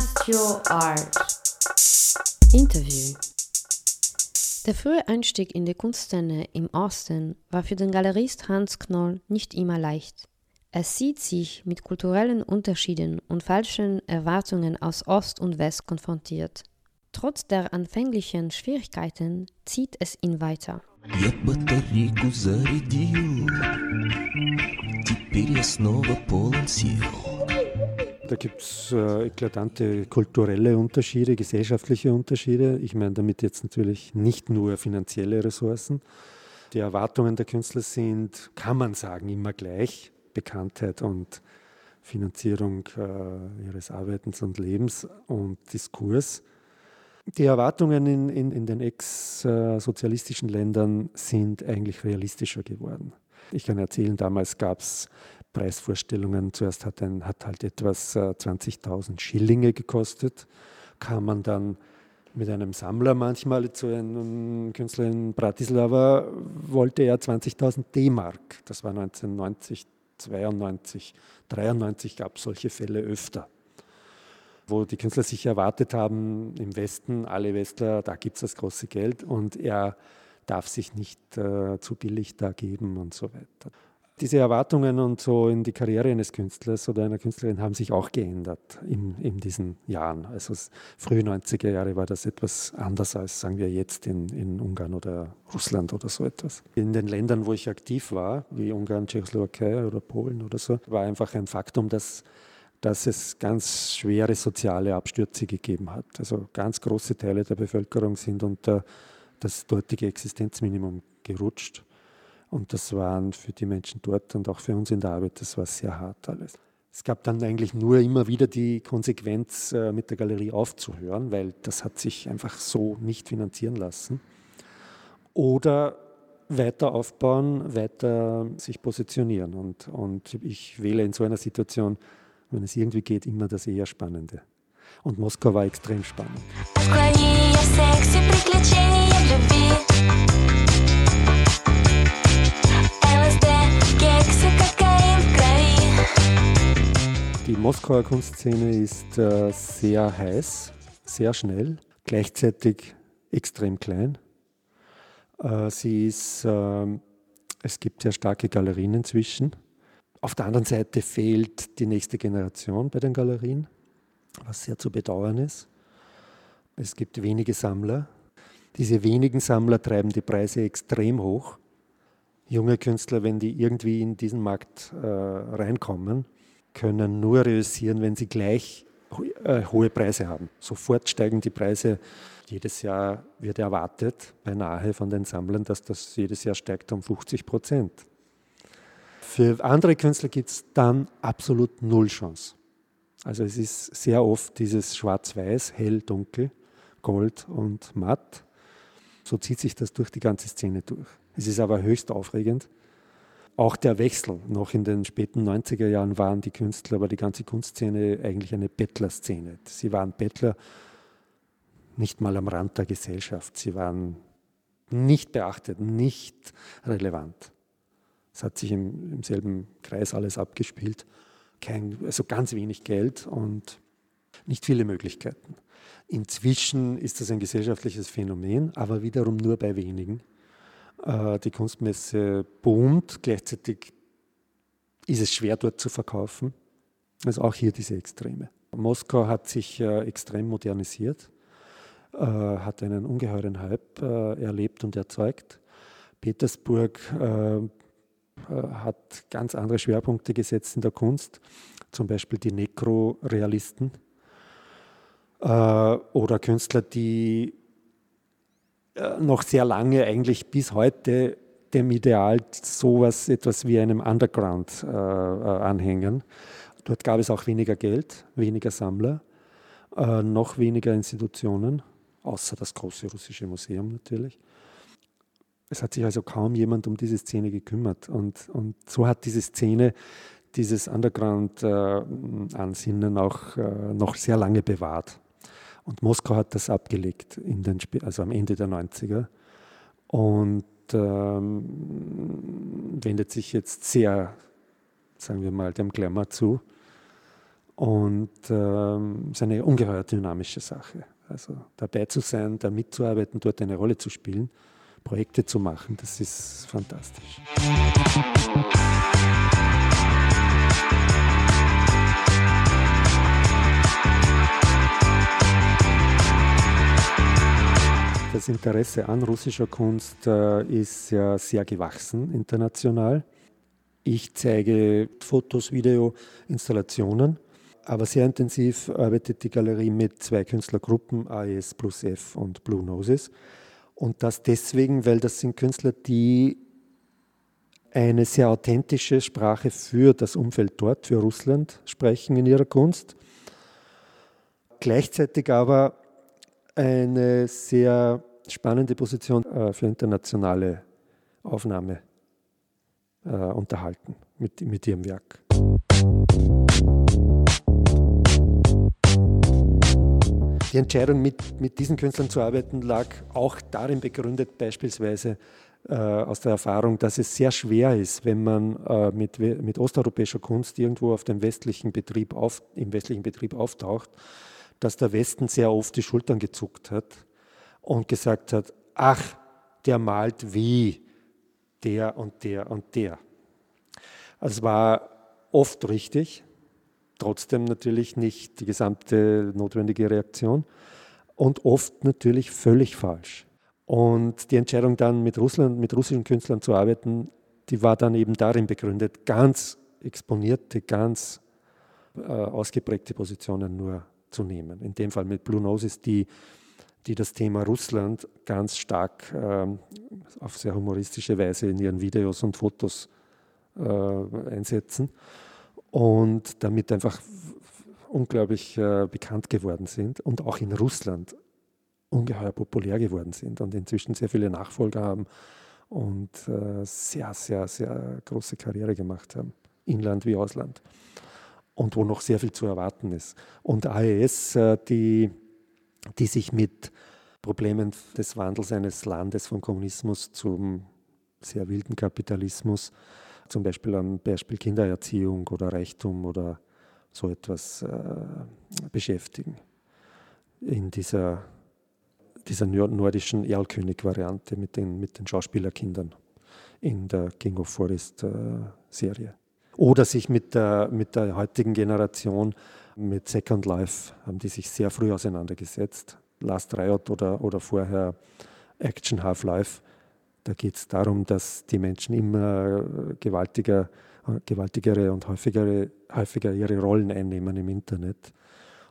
Podcast Your Art. Interview. Der frühe Einstieg in die Kunstszene im Osten war für den Galerist Hans Knoll nicht immer leicht. Er sieht sich mit kulturellen Unterschieden und falschen Erwartungen aus Ost und West konfrontiert. Trotz der anfänglichen Schwierigkeiten zieht es ihn weiter. Da gibt es äh, eklatante kulturelle Unterschiede, gesellschaftliche Unterschiede. Ich meine damit jetzt natürlich nicht nur finanzielle Ressourcen. Die Erwartungen der Künstler sind, kann man sagen, immer gleich. Bekanntheit und Finanzierung äh, ihres Arbeitens und Lebens und Diskurs. Die Erwartungen in, in, in den ex-sozialistischen Ländern sind eigentlich realistischer geworden. Ich kann erzählen, damals gab es Preisvorstellungen. Zuerst hat, ein, hat halt etwas äh, 20.000 Schillinge gekostet. Kam man dann mit einem Sammler manchmal zu einem Künstler in Bratislava, wollte er 20.000 D-Mark. Das war 1990, 92, 93 gab es solche Fälle öfter, wo die Künstler sich erwartet haben, im Westen, alle Westler, da gibt es das große Geld und er darf sich nicht äh, zu billig da geben und so weiter diese Erwartungen und so in die Karriere eines Künstlers oder einer Künstlerin haben sich auch geändert in, in diesen Jahren. Also frühe 90er Jahre war das etwas anders als, sagen wir, jetzt in, in Ungarn oder Russland oder so etwas. In den Ländern, wo ich aktiv war, wie Ungarn, Tschechoslowakei oder Polen oder so, war einfach ein Faktum, dass dass es ganz schwere soziale Abstürze gegeben hat. Also ganz große Teile der Bevölkerung sind unter das dortige Existenzminimum gerutscht. Und das waren für die Menschen dort und auch für uns in der Arbeit, das war sehr hart alles. Es gab dann eigentlich nur immer wieder die Konsequenz, äh, mit der Galerie aufzuhören, weil das hat sich einfach so nicht finanzieren lassen. Oder weiter aufbauen, weiter sich positionieren. Und, und ich wähle in so einer Situation, wenn es irgendwie geht, immer das eher Spannende. Und Moskau war extrem spannend. Moskauer Kunstszene ist äh, sehr heiß, sehr schnell, gleichzeitig extrem klein. Äh, sie ist, äh, es gibt sehr starke Galerien inzwischen. Auf der anderen Seite fehlt die nächste Generation bei den Galerien, was sehr zu bedauern ist. Es gibt wenige Sammler. Diese wenigen Sammler treiben die Preise extrem hoch. Junge Künstler, wenn die irgendwie in diesen Markt äh, reinkommen, können nur reüssieren, wenn sie gleich äh, hohe Preise haben. Sofort steigen die Preise. Jedes Jahr wird erwartet, beinahe von den Sammlern, dass das jedes Jahr steigt um 50 Prozent. Für andere Künstler gibt es dann absolut null Chance. Also es ist sehr oft dieses Schwarz-Weiß, hell, dunkel, Gold und matt. So zieht sich das durch die ganze Szene durch. Es ist aber höchst aufregend auch der Wechsel. Noch in den späten 90er Jahren waren die Künstler, aber die ganze Kunstszene eigentlich eine Bettlerszene. Sie waren Bettler nicht mal am Rand der Gesellschaft. Sie waren nicht beachtet, nicht relevant. Es hat sich im, im selben Kreis alles abgespielt. Kein, also ganz wenig Geld und nicht viele Möglichkeiten. Inzwischen ist das ein gesellschaftliches Phänomen, aber wiederum nur bei wenigen. Äh, die Kunstmesse boomt, gleichzeitig ist es schwer dort zu verkaufen. Also auch hier diese Extreme. Moskau hat sich äh, extrem modernisiert, äh, hat einen ungeheuren Hype erlebt und erzeugt. Petersburg hat ganz andere Schwerpunkte gesetzt in der Kunst, zum Beispiel die Nekrorealisten oder Künstler, die noch sehr lange, eigentlich bis heute, dem Ideal sowas, etwas wie einem Underground äh, äh, anhängen. Dort gab es auch weniger Geld, weniger Sammler, äh, noch weniger Institutionen, außer das große russische Museum natürlich. Es hat sich also kaum jemand um diese Szene gekümmert. Und, und so hat diese Szene dieses Underground-Ansinnen äh, auch äh, noch sehr lange bewahrt. Und Moskau hat das abgelegt, in den, also am Ende der 90er. Und ähm, wendet sich jetzt sehr, sagen wir mal, dem Glamour zu. Und ähm, es ist eine ungeheuer dynamische Sache. Also dabei zu sein, da mitzuarbeiten, dort eine Rolle zu spielen, Projekte zu machen, das ist fantastisch. Das Interesse an russischer Kunst äh, ist ja sehr gewachsen international. Ich zeige Fotos, Video, Installationen, aber sehr intensiv arbeitet die Galerie mit zwei Künstlergruppen, AES plus F und Blue Noses. Und das deswegen, weil das sind Künstler, die eine sehr authentische Sprache für das Umfeld dort, für Russland sprechen in ihrer Kunst. Gleichzeitig aber eine sehr spannende Position äh, für internationale Aufnahme äh, unterhalten mit, mit ihrem Werk. Die Entscheidung, mit, mit diesen Künstlern zu arbeiten, lag auch darin begründet, beispielsweise äh, aus der Erfahrung, dass es sehr schwer ist, wenn man äh, mit, mit osteuropäischer Kunst irgendwo auf dem westlichen Betrieb auf, im westlichen Betrieb auftaucht, dass der Westen sehr oft die Schultern gezuckt hat und gesagt hat, ach, der malt wie der und der und der. Also es war oft richtig, trotzdem natürlich nicht die gesamte notwendige Reaktion und oft natürlich völlig falsch. Und die Entscheidung dann mit Russland, mit russischen Künstlern zu arbeiten, die war dann eben darin begründet, ganz exponierte, ganz äh, ausgeprägte Positionen nur zu nehmen. In dem Fall mit Blue Noses, die die das Thema Russland ganz stark äh, auf sehr humoristische Weise in ihren Videos und Fotos äh, einsetzen und damit einfach unglaublich äh, bekannt geworden sind und auch in Russland ungeheuer populär geworden sind und inzwischen sehr viele Nachfolger haben und äh, sehr, sehr, sehr große Karriere gemacht haben, Inland wie Ausland. Und wo noch sehr viel zu erwarten ist. Und AES, äh, die die sich mit Problemen des Wandels eines Landes vom Kommunismus zum sehr wilden Kapitalismus, zum Beispiel am Beispiel Kindererziehung oder Reichtum oder so etwas äh, beschäftigen. In dieser, dieser nordischen Erlkönig-Variante mit den, mit den Schauspielerkindern in der King of Forest äh. Oder sich mit der, mit der heutigen Generation mit Second Life haben die sich sehr früh auseinandergesetzt. Last Riot oder, oder vorher Action Half-Life. Da geht es darum, dass die Menschen immer gewaltiger, gewaltigere und häufigere, häufiger ihre Rollen einnehmen im Internet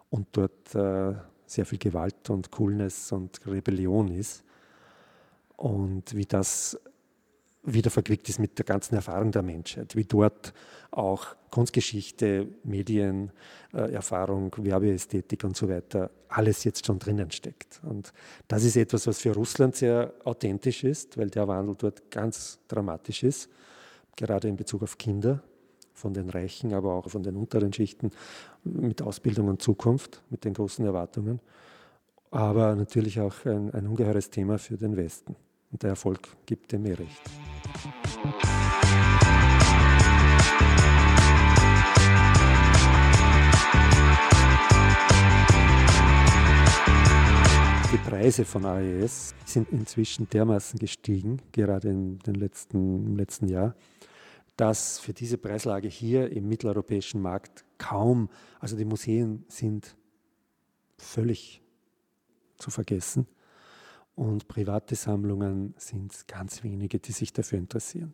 und dort äh, sehr viel Gewalt und Coolness und Rebellion ist. Und wie das wieder verquickt ist mit der ganzen Erfahrung der Menschheit, wie dort auch Kunstgeschichte, Medien, äh, Erfahrung, Werbeästhetik und so weiter, alles jetzt schon drinnen steckt. Und das ist etwas, was für Russland sehr authentisch ist, weil der Wandel dort ganz dramatisch ist, gerade in Bezug auf Kinder, von den Reichen, aber auch von den unteren Schichten, mit Ausbildung und Zukunft, mit den großen Erwartungen. Aber natürlich auch ein, ein ungeheures Thema für den Westen. Und der Erfolg gibt dem mehr recht. Die Preise von AES sind inzwischen dermaßen gestiegen, gerade in den letzten, im letzten Jahr, dass für diese Preislage hier im mitteleuropäischen Markt kaum, also die Museen sind völlig zu vergessen und private Sammlungen sind ganz wenige, die sich dafür interessieren.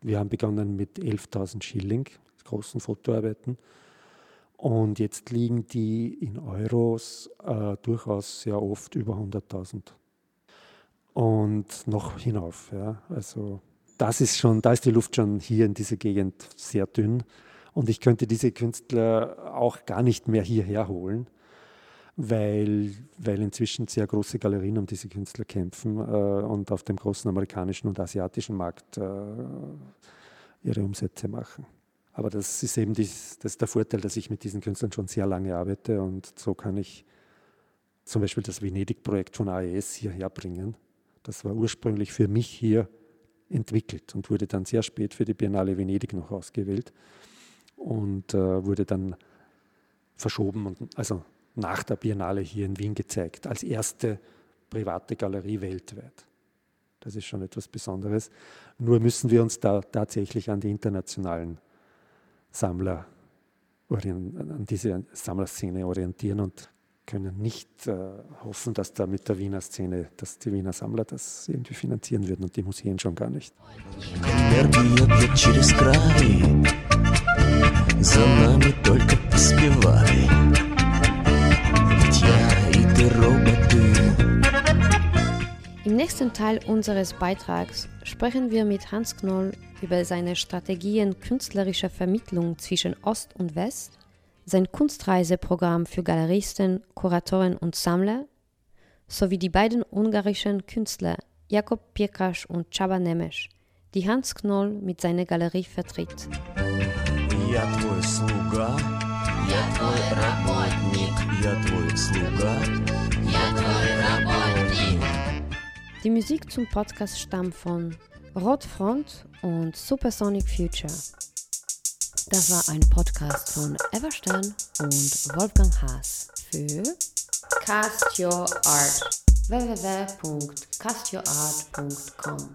Wir haben begonnen mit 11.000 Schilling, großen Fotoarbeiten. Und jetzt liegen die in Euros äh, durchaus sehr oft über 100.000. Und noch hinauf. Ja. Also das ist schon, da ist die Luft schon hier in dieser Gegend sehr dünn. Und ich könnte diese Künstler auch gar nicht mehr hierher holen weil, weil inzwischen sehr große Galerien um diese Künstler kämpfen äh, und auf dem großen amerikanischen und asiatischen Markt äh, ihre Umsätze machen. Aber das ist eben dies, das der Vorteil, dass ich mit diesen Künstlern schon sehr lange arbeite und so kann ich zum Beispiel das Venedig-Projekt von AES hierher bringen. Das war ursprünglich für mich hier entwickelt und wurde dann sehr spät für die Biennale Venedig noch ausgewählt und äh, wurde dann verschoben und also nach der Biennale hier in Wien gezeigt, als erste private Galerie weltweit. Das ist schon etwas Besonderes. Nur müssen wir uns da tatsächlich an die internationalen Sammler, an diese Sammlerszene orientieren und können nicht äh, hoffen, dass da mit der Wiener Szene, dass die Wiener Sammler das irgendwie finanzieren würden und die Museen schon gar nicht. За нами только поспевай Im nächsten Teil unseres Beitrags sprechen wir mit Hans Knoll über seine Strategien künstlerischer Vermittlung zwischen Ost und West, sein Kunstreiseprogramm für Galeristen, Kuratoren und Sammler sowie die beiden ungarischen Künstler Jakob Pirkas und Csaba Nemes, die Hans Knoll mit seiner Galerie vertritt. Я твой слуга, я твой работник, я твой слуга, я твой работник. Die Musik zum Podcast stammt von Rotfront und Supersonic Future. Das war ein Podcast von Everstern und Wolfgang Haas für Cast Your Art www.castyourart.com